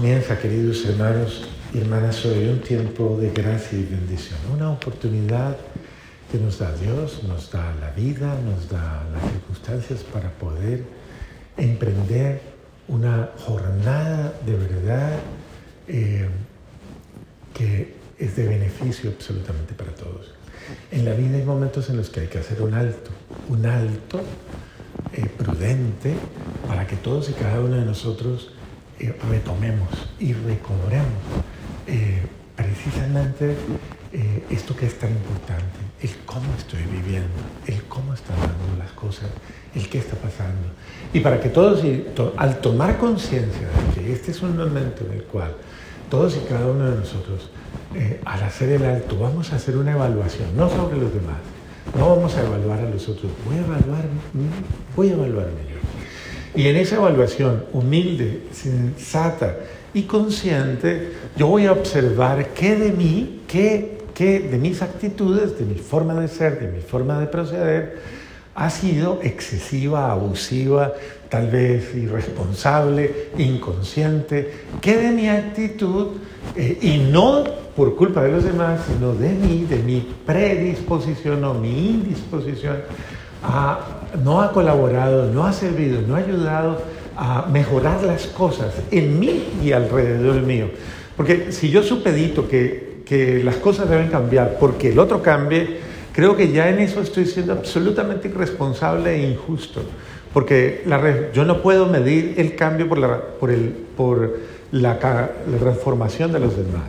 Comienza, queridos hermanos y hermanas, hoy un tiempo de gracia y bendición, una oportunidad que nos da Dios, nos da la vida, nos da las circunstancias para poder emprender una jornada de verdad eh, que es de beneficio absolutamente para todos. En la vida hay momentos en los que hay que hacer un alto, un alto eh, prudente para que todos y cada uno de nosotros eh, retomemos y recobremos eh, precisamente eh, esto que es tan importante, el cómo estoy viviendo, el cómo están dando las cosas, el qué está pasando. Y para que todos, al tomar conciencia de que este es un momento en el cual todos y cada uno de nosotros, al hacer el alto, vamos a hacer una evaluación, no sobre los demás, no vamos a evaluar a los otros, voy a evaluar, voy a evaluarme yo. Y en esa evaluación humilde, sensata y consciente, yo voy a observar qué de mí, qué, qué de mis actitudes, de mi forma de ser, de mi forma de proceder, ha sido excesiva, abusiva, tal vez irresponsable, inconsciente, qué de mi actitud, eh, y no por culpa de los demás, sino de mí, de mi predisposición o mi indisposición, a no ha colaborado, no ha servido, no ha ayudado a mejorar las cosas en mí y alrededor mío. Porque si yo supedito que, que las cosas deben cambiar porque el otro cambie, creo que ya en eso estoy siendo absolutamente irresponsable e injusto. Porque la, yo no puedo medir el cambio por, la, por, el, por la, transformación de los demás.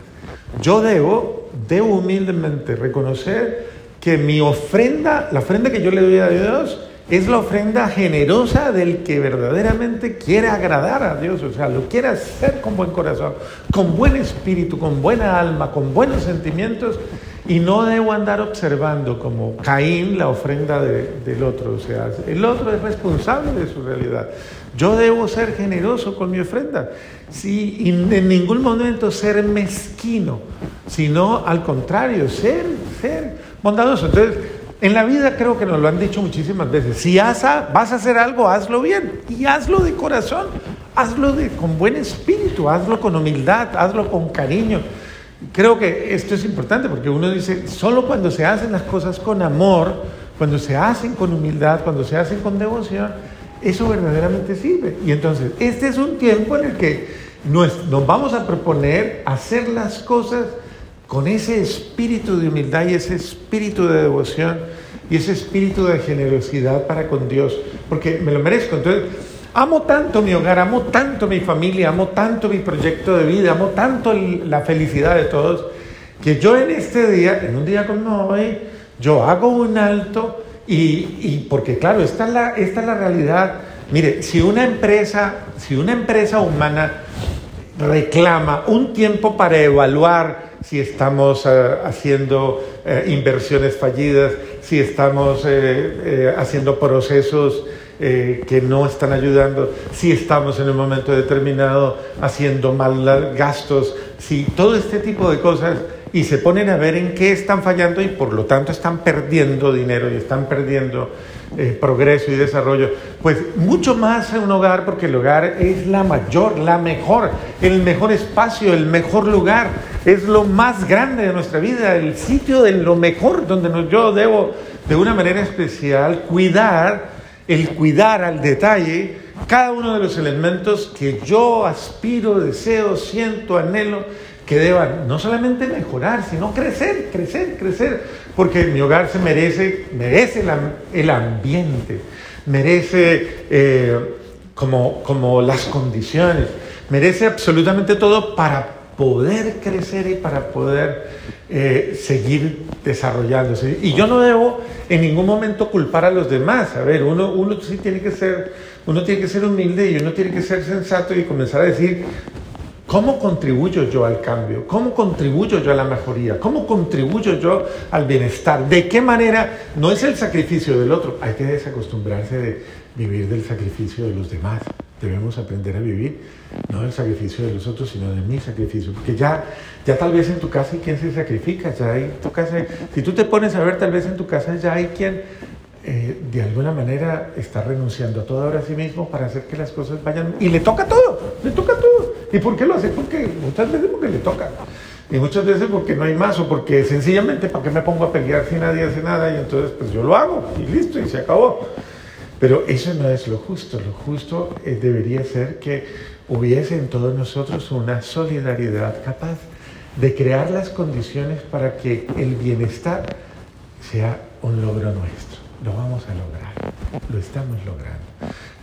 Yo debo, debo humildemente reconocer que mi ofrenda, la ofrenda que yo le doy a Dios, es la ofrenda generosa del que verdaderamente quiere agradar a Dios, o sea, lo quiere hacer con buen corazón, con buen espíritu, con buena alma, con buenos sentimientos, y no debo andar observando como Caín la ofrenda del otro, o sea, el otro es responsable de su realidad. Yo debo ser generoso con mi ofrenda, sí, y en ningún momento ser mezquino, sino al contrario, ser, ser bondadoso. Entonces, en la vida creo que nos lo han dicho muchísimas veces. Si vas a, hacer algo, hazlo bien. Y hazlo de corazón. Hazlo de, con buen espíritu. Hazlo con humildad. Hazlo con cariño. Creo que esto es importante porque uno dice, solo cuando se hacen las cosas con amor, cuando se hacen con humildad, cuando se hacen con devoción, eso verdaderamente sirve. Y entonces, este es un tiempo en el que nos, nos vamos a proponer hacer las cosas con ese espíritu de humildad y ese espíritu de devoción y ese espíritu de generosidad para con Dios, porque me lo merezco. Entonces, amo tanto mi hogar, amo tanto mi familia, amo tanto mi proyecto de vida, amo tanto la felicidad de todos, que yo en este día, en un día como hoy, yo hago un alto y, porque claro, esta es, la, esta es la realidad. Mire, si una empresa, si una empresa humana reclama un tiempo para evaluar si estamos eh, haciendo eh, inversiones fallidas, si estamos eh, haciendo procesos que no están ayudando, si estamos en un momento determinado haciendo mal gastos, si todo este tipo de cosas y se ponen a ver en qué están fallando y por lo tanto están perdiendo dinero y están perdiendo eh, progreso y desarrollo, pues mucho más en un hogar, porque el hogar es la mayor, la mejor, el mejor espacio, el mejor lugar, es lo más grande de nuestra vida, el sitio de lo mejor donde yo debo de una manera especial cuidar, el cuidar al detalle cada uno de los elementos que yo aspiro, deseo, siento, anhelo que deban no solamente mejorar, sino crecer, crecer, crecer, porque mi hogar se merece, merece el ambiente, merece eh, como, como las condiciones, merece absolutamente todo para poder crecer y para poder eh, seguir desarrollándose. Y yo no debo en ningún momento culpar a los demás. A ver, uno, uno sí tiene que ser, uno tiene que ser humilde y uno tiene que ser sensato y comenzar a decir, ¿Cómo contribuyo yo al cambio? ¿Cómo contribuyo yo a la mejoría? ¿Cómo contribuyo yo al bienestar? ¿De qué manera? No es el sacrificio del otro, hay que desacostumbrarse de vivir del sacrificio de los demás. Debemos aprender a vivir no del sacrificio de los otros, sino de mi sacrificio. Porque ya, ya tal vez en tu casa hay quien se sacrifica, ya hay tu casa, si tú te pones a ver, tal vez en tu casa ya hay quien eh, de alguna manera está renunciando a todo ahora a sí mismo para hacer que las cosas vayan. Y le toca todo, le toca todo. ¿Y por qué lo hace? Porque muchas veces porque le toca. Y muchas veces porque no hay más o porque sencillamente para qué me pongo a pelear si nadie hace nada y entonces pues yo lo hago y listo y se acabó. Pero eso no es lo justo. Lo justo eh, debería ser que hubiese en todos nosotros una solidaridad capaz de crear las condiciones para que el bienestar sea un logro nuestro. Lo vamos a lograr, lo estamos logrando,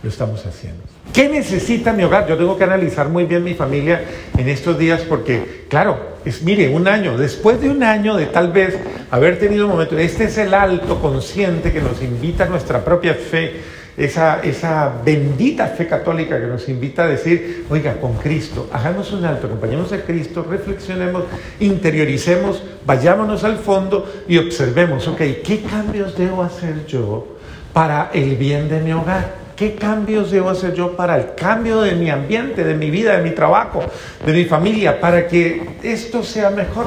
lo estamos haciendo. ¿Qué necesita mi hogar? Yo tengo que analizar muy bien mi familia en estos días porque, claro, es, mire, un año, después de un año de tal vez haber tenido momentos, este es el alto consciente que nos invita a nuestra propia fe esa, esa bendita fe católica que nos invita a decir, oiga, con Cristo, hagamos un alto, acompañemos a Cristo, reflexionemos, interioricemos, vayámonos al fondo y observemos, ok, ¿qué cambios debo hacer yo para el bien de mi hogar? ¿Qué cambios debo hacer yo para el cambio de mi ambiente, de mi vida, de mi trabajo, de mi familia, para que esto sea mejor?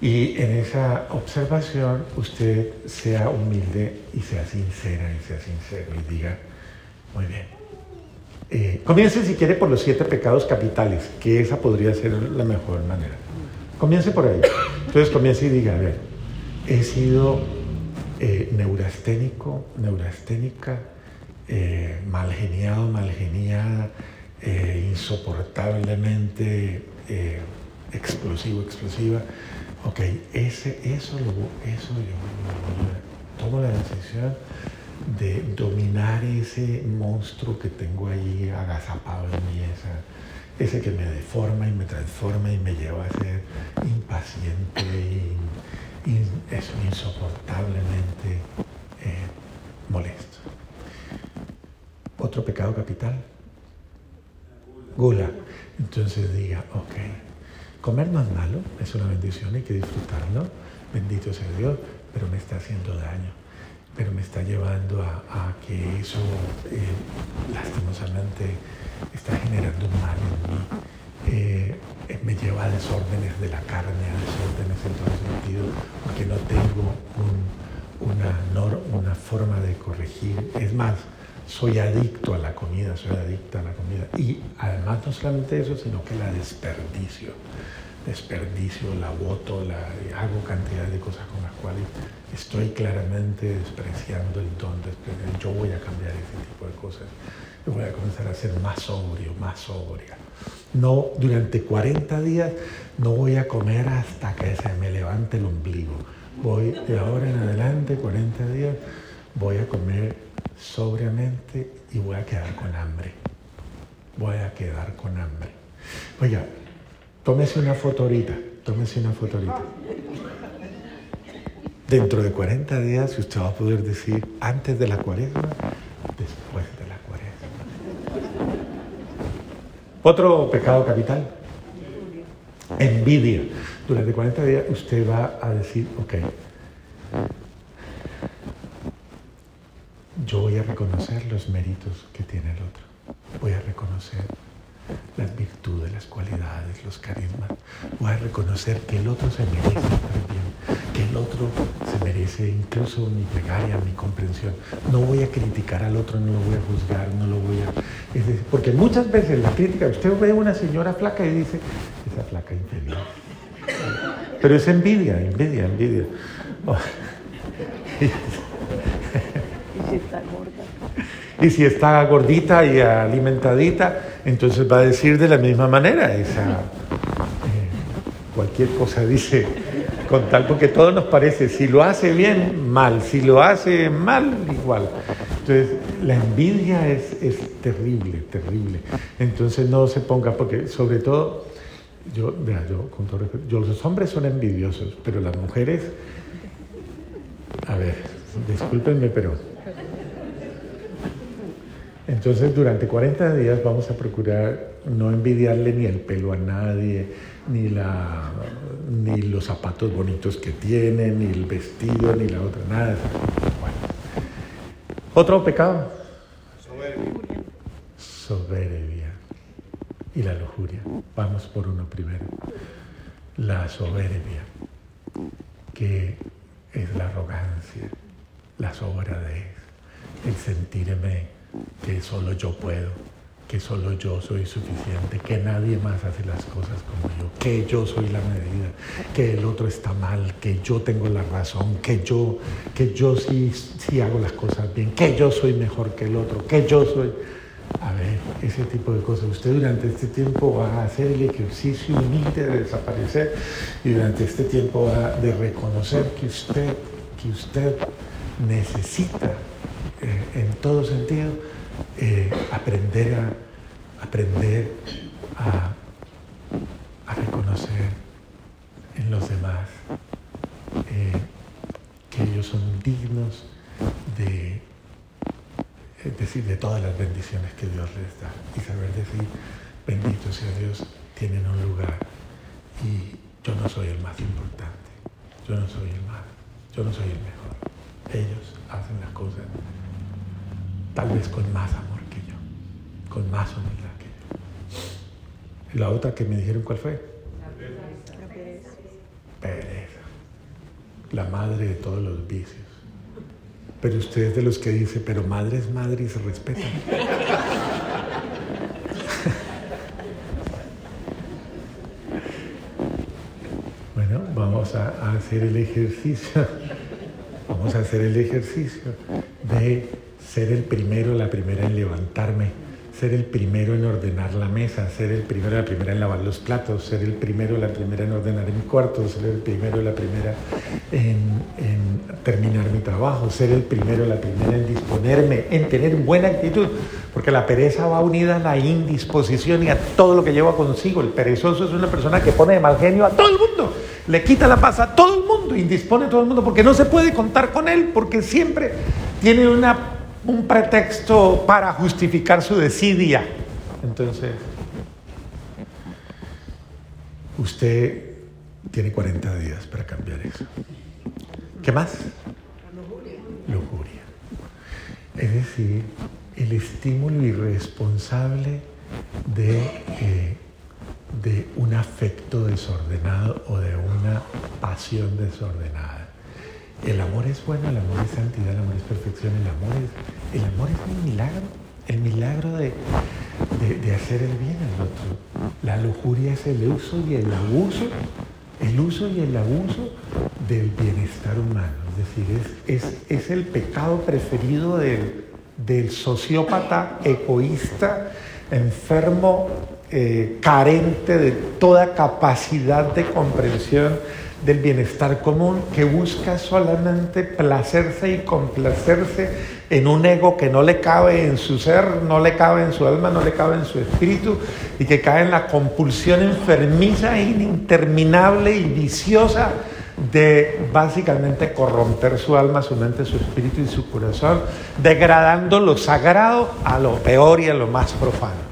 Y en esa observación usted sea humilde y sea sincera y sea sincero y diga, muy bien. Eh, comience si quiere por los siete pecados capitales, que esa podría ser la mejor manera. Comience por ahí. Entonces comience y diga, a ver, he sido eh, neurasténico, neurasténica, eh, mal geniado, mal geniada, eh, insoportablemente explosivo, explosiva. Ok, ese, eso, lo, eso yo, tomo la decisión de dominar ese monstruo que tengo ahí agazapado en mí, ese que me deforma y me transforma y me lleva a ser impaciente y, es insoportablemente eh, molesto. Otro pecado capital, gula. Entonces diga, ok, Comer no es malo, es una bendición, hay que disfrutarlo. Bendito sea Dios, pero me está haciendo daño, pero me está llevando a, que eso eh, lastimosamente está generando un mal en mí. Eh, me lleva a desórdenes de la carne, a desórdenes en todo sentido, porque no tengo una, forma de corregir. Es más, soy adicto a la comida, soy adicto a la comida. Y además no solamente eso, sino que la desperdicio. Desperdicio, la voto, la, hago cantidad de cosas con las cuales estoy claramente despreciando el don. Yo voy a cambiar ese tipo de cosas. Yo voy a comenzar a ser más sobrio, más sobria. No, durante 40 días no voy a comer hasta que se me levante el ombligo. Voy de ahora en adelante, 40 días, voy a comer sobriamente y voy a quedar con hambre. Voy a quedar con hambre. Oiga, tómese una foto ahorita, tómese una foto ahorita. Dentro de 40 días usted va a poder decir antes de la cuaresma, después de la cuaresma. Otro pecado capital, envidia. Durante 40 días usted va a decir, ok, yo voy a reconocer los méritos que tiene el otro. Voy a reconocer las virtudes, las cualidades, los carismas. Voy a reconocer que el otro se merece estar bien, que el otro se merece incluso mi plegaria, mi comprensión. No voy a criticar al otro, no lo voy a juzgar, no lo voy a... porque muchas veces la crítica, usted ve a una señora flaca y dice, esa flaca infeliz. Pero es envidia, envidia, envidia. Oh. Y si está gordita y alimentadita, entonces va a decir de la misma manera. Esa, eh, cualquier cosa dice con tal, porque todo nos parece, si lo hace bien, mal, si lo hace mal, igual. Entonces, la envidia es, terrible, terrible. Entonces, no se ponga, porque sobre todo, yo, yo con todo respeto, yo, los hombres son envidiosos, pero las mujeres, a ver, discúlpenme, pero entonces, durante 40 días vamos a procurar no envidiarle ni el pelo a nadie, ni, la, ni los zapatos bonitos que tiene, ni el vestido, ni la otra, nada. Otro pecado. Soberbia. Soberbia. Y la lujuria. Vamos por uno primero. La soberbia, que es la arrogancia, la sobradez, el sentirme que solo yo puedo, que solo yo soy suficiente, que nadie más hace las cosas como yo, que yo soy la medida, que el otro está mal, que yo tengo la razón, que yo, que yo sí, sí hago las cosas bien, que yo soy mejor que el otro, que yo soy... A ver, ese tipo de cosas. Usted durante este tiempo va a hacer el ejercicio humilde de desaparecer y durante este tiempo va de reconocer que usted, que usted necesita eh, en todo sentido eh, aprender a aprender a, reconocer en los demás eh, que ellos son dignos de decir de todas las bendiciones que Dios les da. Y saber decir bendito sea Dios tienen un lugar y yo no soy el más importante yo no soy el más yo no soy el mejor ellos hacen las cosas tal vez con más amor que yo, con más humildad que yo. La otra que me dijeron, ¿cuál fue? La pereza. Pereza. La madre de todos los vicios. Pero usted es de los que dice, pero madre es madre y se respeta. bueno, vamos a hacer el ejercicio. Vamos a hacer el ejercicio de ser el primero, la primera en levantarme, ser el primero en ordenar la mesa, ser el primero, la primera en lavar los platos, ser el primero, la primera en ordenar mi cuarto, ser el primero, la primera en, terminar mi trabajo, ser el primero, la primera en disponerme, en tener buena actitud, porque la pereza va unida a la indisposición y a todo lo que lleva consigo. El perezoso es una persona que pone de mal genio a todo el mundo, le quita la paz a todo el mundo, indispone a todo el mundo, porque no se puede contar con él, porque siempre tiene una un pretexto para justificar su desidia. Entonces, usted tiene 40 días para cambiar eso. ¿Qué más? Lujuria. Es decir, el estímulo irresponsable de, eh, de un afecto desordenado o de una pasión desordenada. El amor es bueno, el amor es santidad, el amor es perfección, el amor es, el amor es un milagro, el milagro de, de, hacer el bien al otro. La lujuria es el uso y el abuso, el uso y el abuso del bienestar humano. Es decir, es, es, es el pecado preferido del, del sociópata egoísta, enfermo, eh, carente de toda capacidad de comprensión del bienestar común que busca solamente placerse y complacerse en un ego que no le cabe en su ser, no le cabe en su alma, no le cabe en su espíritu y que cae en la compulsión enfermiza interminable y viciosa de básicamente corromper su alma, su mente, su espíritu y su corazón, degradando lo sagrado a lo peor y a lo más profano.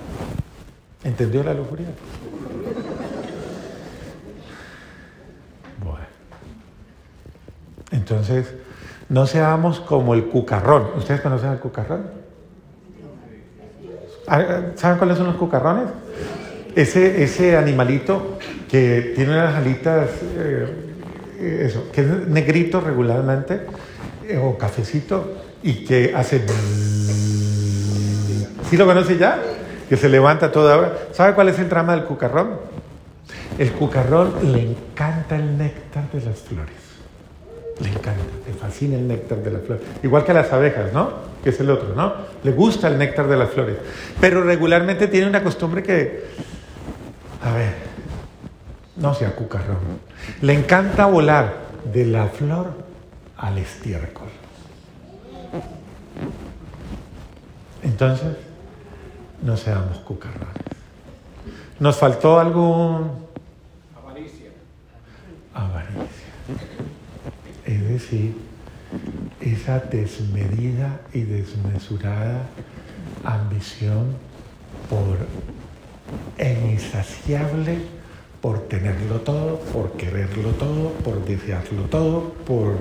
¿Entendió la lujuria? Entonces, no seamos como el cucarrón. ¿Ustedes conocen al cucarrón? Ah, ¿Saben cuáles son los cucarrones? Ese, ese animalito que tiene unas alitas, eh, eso, que es negrito regularmente, eh, o cafecito, y que hace... ¿Sí lo conoce ya? Que se levanta toda hora. ¿Sabe cuál es el trama del cucarrón? El cucarrón le encanta el néctar de las flores. Le encanta, le fascina el néctar de las flores. Igual que las abejas, ¿no? Que es el otro, ¿no? Le gusta el néctar de las flores. Pero regularmente tiene una costumbre que, a ver, no sea cucarrón. Le encanta volar de la flor al estiércol. Entonces, no seamos cucarrones. ¿Nos faltó algún... decir, esa desmedida y desmesurada ambición por e insaciable por tenerlo todo, por quererlo todo, por desearlo todo, por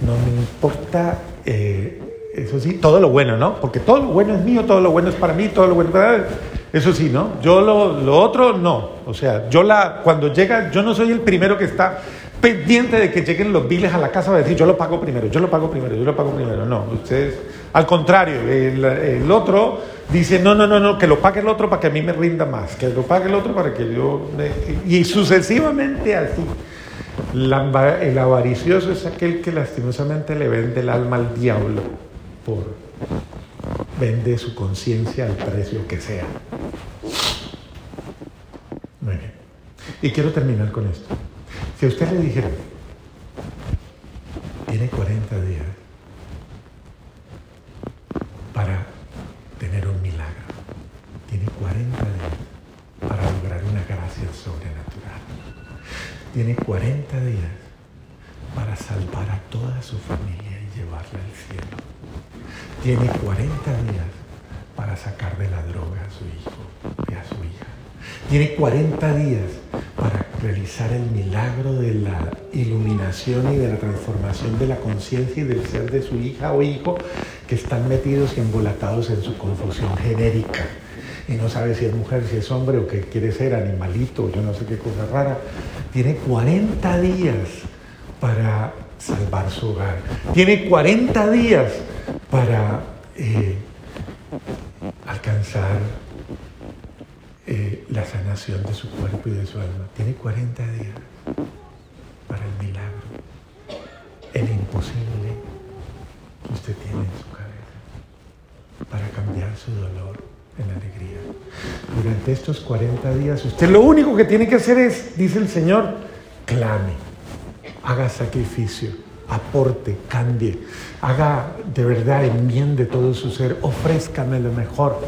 no me importa, eh, eso sí, todo lo bueno, ¿no? Porque todo lo bueno es mío, todo lo bueno es para mí, todo lo bueno es para Eso sí, ¿no? Yo lo, lo otro no. O sea, yo la, cuando llega, yo no soy el primero que está pendiente de que lleguen los biles a la casa va a decir, yo lo pago primero, yo lo pago primero, yo lo pago primero. No, ustedes Al contrario, el, otro dice, no, no, no, no, que lo pague el otro para que a mí me rinda más, que lo pague el otro para que yo... Y sucesivamente así. el avaricioso es aquel que lastimosamente le vende el alma al diablo por vende su conciencia al precio que sea. Muy bien. Y quiero terminar con esto. Si a usted le dijera, tiene 40 días para tener un milagro. Tiene 40 días para lograr una gracia sobrenatural. Tiene 40 días para salvar a toda su familia y llevarla al cielo. Tiene 40 días para sacar de la droga a su hijo y a su hija. Tiene 40 días realizar el milagro de la iluminación y de la transformación de la conciencia y del ser de su hija o hijo que están metidos y embolatados en su confusión genérica. Y no sabe si es mujer, si es hombre o que quiere ser animalito, yo no sé qué cosa rara. Tiene 40 días para salvar su hogar. Tiene 40 días para eh, alcanzar eh, la sanación de su cuerpo y de su alma. Tiene 40 días para el milagro, el imposible que usted tiene en su cabeza, para cambiar su dolor en alegría. Durante estos 40 días, usted lo único que tiene que hacer es, dice el Señor, clame, haga sacrificio aporte, cambie, haga de verdad enmiende todo su ser, ofrézcame lo mejor.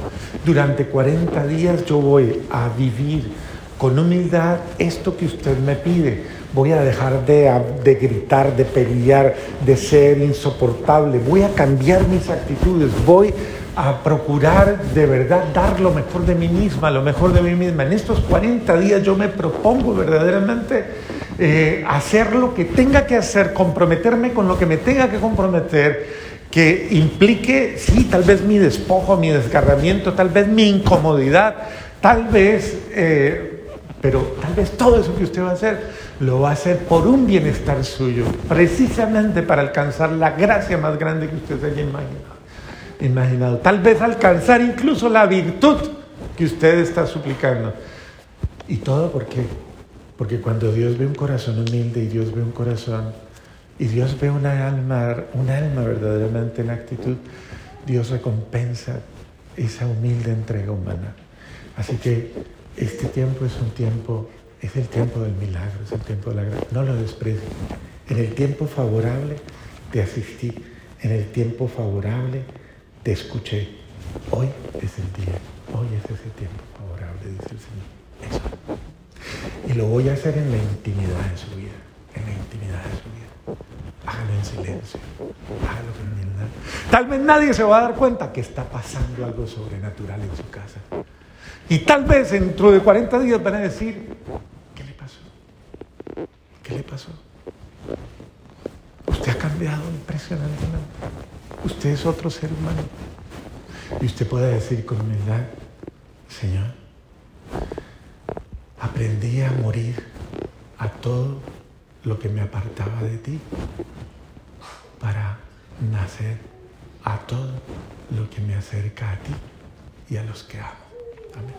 Durante 40 días yo voy a vivir con humildad esto que usted me pide. Voy a dejar de, de, gritar, de pelear, de ser insoportable. Voy a cambiar mis actitudes. Voy a procurar de verdad dar lo mejor de mí misma, lo mejor de mí misma. En estos 40 días yo me propongo verdaderamente eh, hacer lo que tenga que hacer, comprometerme con lo que me tenga que comprometer, que implique, sí, tal vez mi despojo, mi desgarramiento, tal vez mi incomodidad, tal vez, eh, pero tal vez todo eso que usted va a hacer lo va a hacer por un bienestar suyo, precisamente para alcanzar la gracia más grande que usted se haya imaginado. imaginado. Tal vez alcanzar incluso la virtud que usted está suplicando. ¿Y todo por qué? Porque cuando Dios ve un corazón humilde y Dios ve un corazón y Dios ve una alma, un alma verdaderamente en actitud, Dios recompensa esa humilde entrega humana. Así que este tiempo es un tiempo, es el tiempo del milagro, es el tiempo de la gracia. No lo desprecies. En el tiempo favorable te asistí, en el tiempo favorable te escuché. Hoy es el día, hoy es ese tiempo favorable, dice el Señor. Eso. Y lo voy a hacer en la intimidad de su vida, en la intimidad de su vida. Hágalo en silencio, hágalo con humildad. Tal vez nadie se va a dar cuenta que está pasando algo sobrenatural en su casa. Y tal vez dentro de 40 días van a decir, ¿qué le pasó? ¿Qué le pasó? Usted ha cambiado impresionantemente. Usted es otro ser humano. Y usted puede decir con humildad, Señor, aprendí a morir a todo lo que me apartaba de ti para nacer a todo lo que me acerca a ti y a los que amo. Amén.